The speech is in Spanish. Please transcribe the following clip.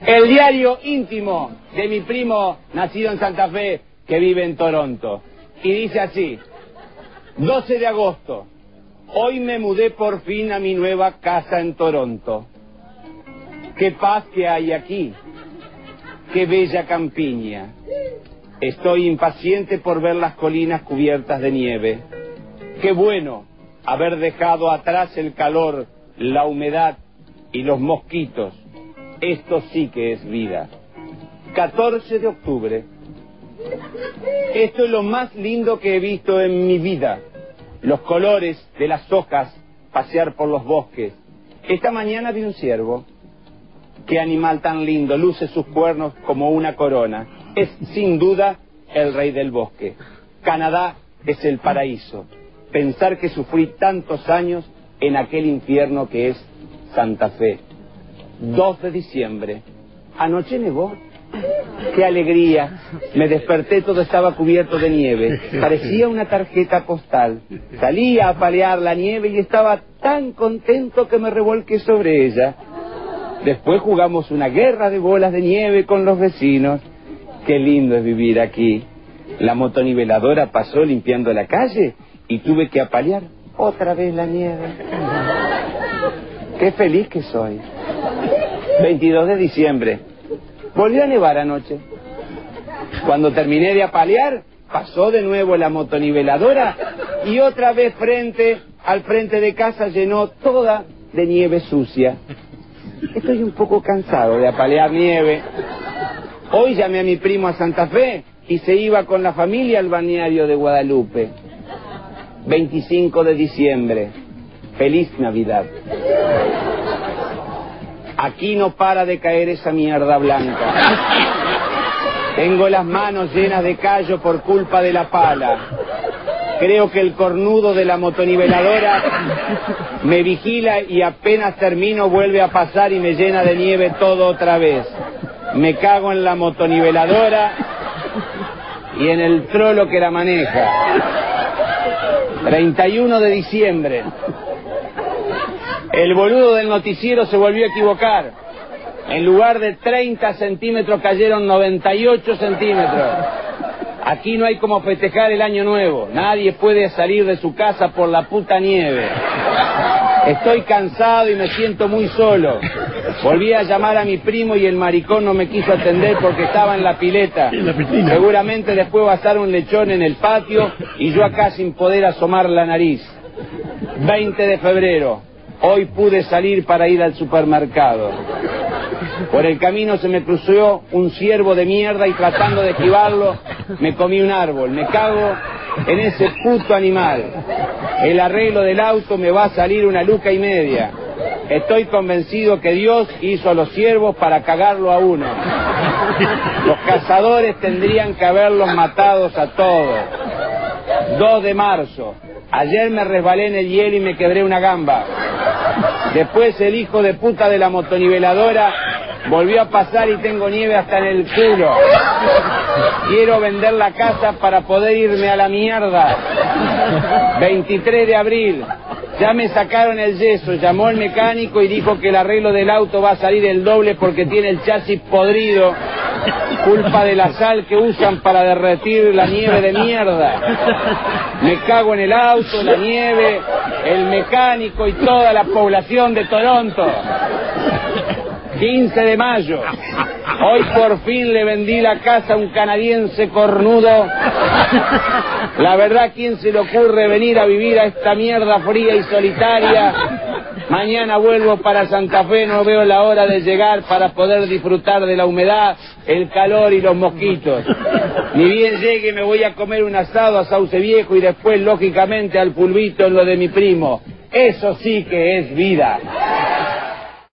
El diario íntimo de mi primo nacido en Santa Fe que vive en Toronto. Y dice así, 12 de agosto, hoy me mudé por fin a mi nueva casa en Toronto. Qué paz que hay aquí, qué bella campiña. Estoy impaciente por ver las colinas cubiertas de nieve. Qué bueno haber dejado atrás el calor, la humedad y los mosquitos. Esto sí que es vida. 14 de octubre. Esto es lo más lindo que he visto en mi vida. Los colores de las hojas, pasear por los bosques. Esta mañana vi un ciervo. Qué animal tan lindo, luce sus cuernos como una corona. Es sin duda el rey del bosque. Canadá es el paraíso. Pensar que sufrí tantos años en aquel infierno que es Santa Fe. 2 de diciembre. Anoche nevó. ¡Qué alegría! Me desperté, todo estaba cubierto de nieve. Parecía una tarjeta postal. Salí a apalear la nieve y estaba tan contento que me revolqué sobre ella. Después jugamos una guerra de bolas de nieve con los vecinos. Qué lindo es vivir aquí. La motoniveladora pasó limpiando la calle y tuve que apalear otra vez la nieve. Qué feliz que soy. 22 de diciembre. Volvió a nevar anoche. Cuando terminé de apalear, pasó de nuevo la motoniveladora y otra vez frente al frente de casa llenó toda de nieve sucia. Estoy un poco cansado de apalear nieve. Hoy llamé a mi primo a Santa Fe y se iba con la familia al balneario de Guadalupe. 25 de diciembre. Feliz Navidad. Aquí no para de caer esa mierda blanca. Tengo las manos llenas de callo por culpa de la pala. Creo que el cornudo de la motoniveladora me vigila y apenas termino vuelve a pasar y me llena de nieve todo otra vez. Me cago en la motoniveladora y en el trolo que la maneja. 31 de diciembre. El boludo del noticiero se volvió a equivocar. En lugar de 30 centímetros cayeron 98 centímetros. Aquí no hay como festejar el año nuevo. Nadie puede salir de su casa por la puta nieve. Estoy cansado y me siento muy solo. Volví a llamar a mi primo y el maricón no me quiso atender porque estaba en la pileta. Seguramente después va a estar un lechón en el patio y yo acá sin poder asomar la nariz. 20 de febrero. Hoy pude salir para ir al supermercado. Por el camino se me cruzó un ciervo de mierda y tratando de esquivarlo me comí un árbol. Me cago en ese puto animal. El arreglo del auto me va a salir una luca y media. Estoy convencido que Dios hizo a los ciervos para cagarlo a uno. Los cazadores tendrían que haberlos matados a todos. 2 de marzo. Ayer me resbalé en el hielo y me quebré una gamba. Después el hijo de puta de la motoniveladora volvió a pasar y tengo nieve hasta en el culo. Quiero vender la casa para poder irme a la mierda. 23 de abril. Ya me sacaron el yeso, llamó el mecánico y dijo que el arreglo del auto va a salir el doble porque tiene el chasis podrido, culpa de la sal que usan para derretir la nieve de mierda. Me cago en el auto, la nieve, el mecánico y toda la población de Toronto. 15 de mayo. Hoy por fin le vendí la casa a un canadiense cornudo. La verdad, ¿quién se le ocurre venir a vivir a esta mierda fría y solitaria? Mañana vuelvo para Santa Fe, no veo la hora de llegar para poder disfrutar de la humedad, el calor y los mosquitos. Ni bien llegue me voy a comer un asado a Sauce Viejo y después, lógicamente, al pulvito en lo de mi primo. Eso sí que es vida.